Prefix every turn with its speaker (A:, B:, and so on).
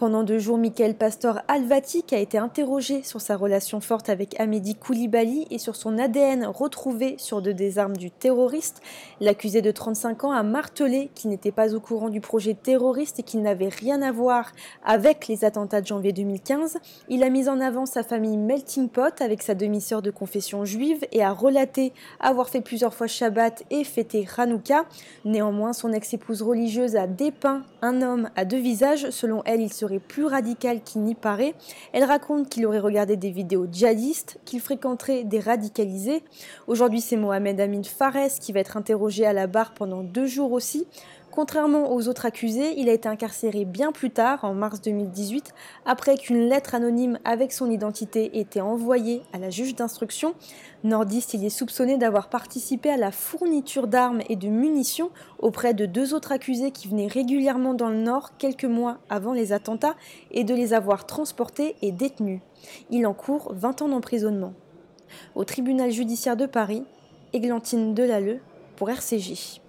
A: Pendant deux jours, Michael Pastor Alvatic a été interrogé sur sa relation forte avec Amédi Koulibaly et sur son ADN retrouvé sur deux des armes du terroriste. L'accusé de 35 ans a martelé qu'il n'était pas au courant du projet terroriste et qu'il n'avait rien à voir avec les attentats de janvier 2015. Il a mis en avant sa famille melting pot avec sa demi-sœur de confession juive et a relaté avoir fait plusieurs fois Shabbat et fêté Hanouka. Néanmoins, son ex-épouse religieuse a dépeint un homme à deux visages. Selon elle, il serait plus radical qu'il n'y paraît. Elle raconte qu'il aurait regardé des vidéos djihadistes, qu'il fréquenterait des radicalisés. Aujourd'hui, c'est Mohamed Amin Fares qui va être interrogé à la barre pendant deux jours aussi. Contrairement aux autres accusés, il a été incarcéré bien plus tard, en mars 2018, après qu'une lettre anonyme avec son identité ait été envoyée à la juge d'instruction. Nordiste, il est soupçonné d'avoir participé à la fourniture d'armes et de munitions auprès de deux autres accusés qui venaient régulièrement dans le Nord quelques mois avant les attentats et de les avoir transportés et détenus. Il encourt 20 ans d'emprisonnement. Au tribunal judiciaire de Paris, Églantine Delalleux pour RCJ.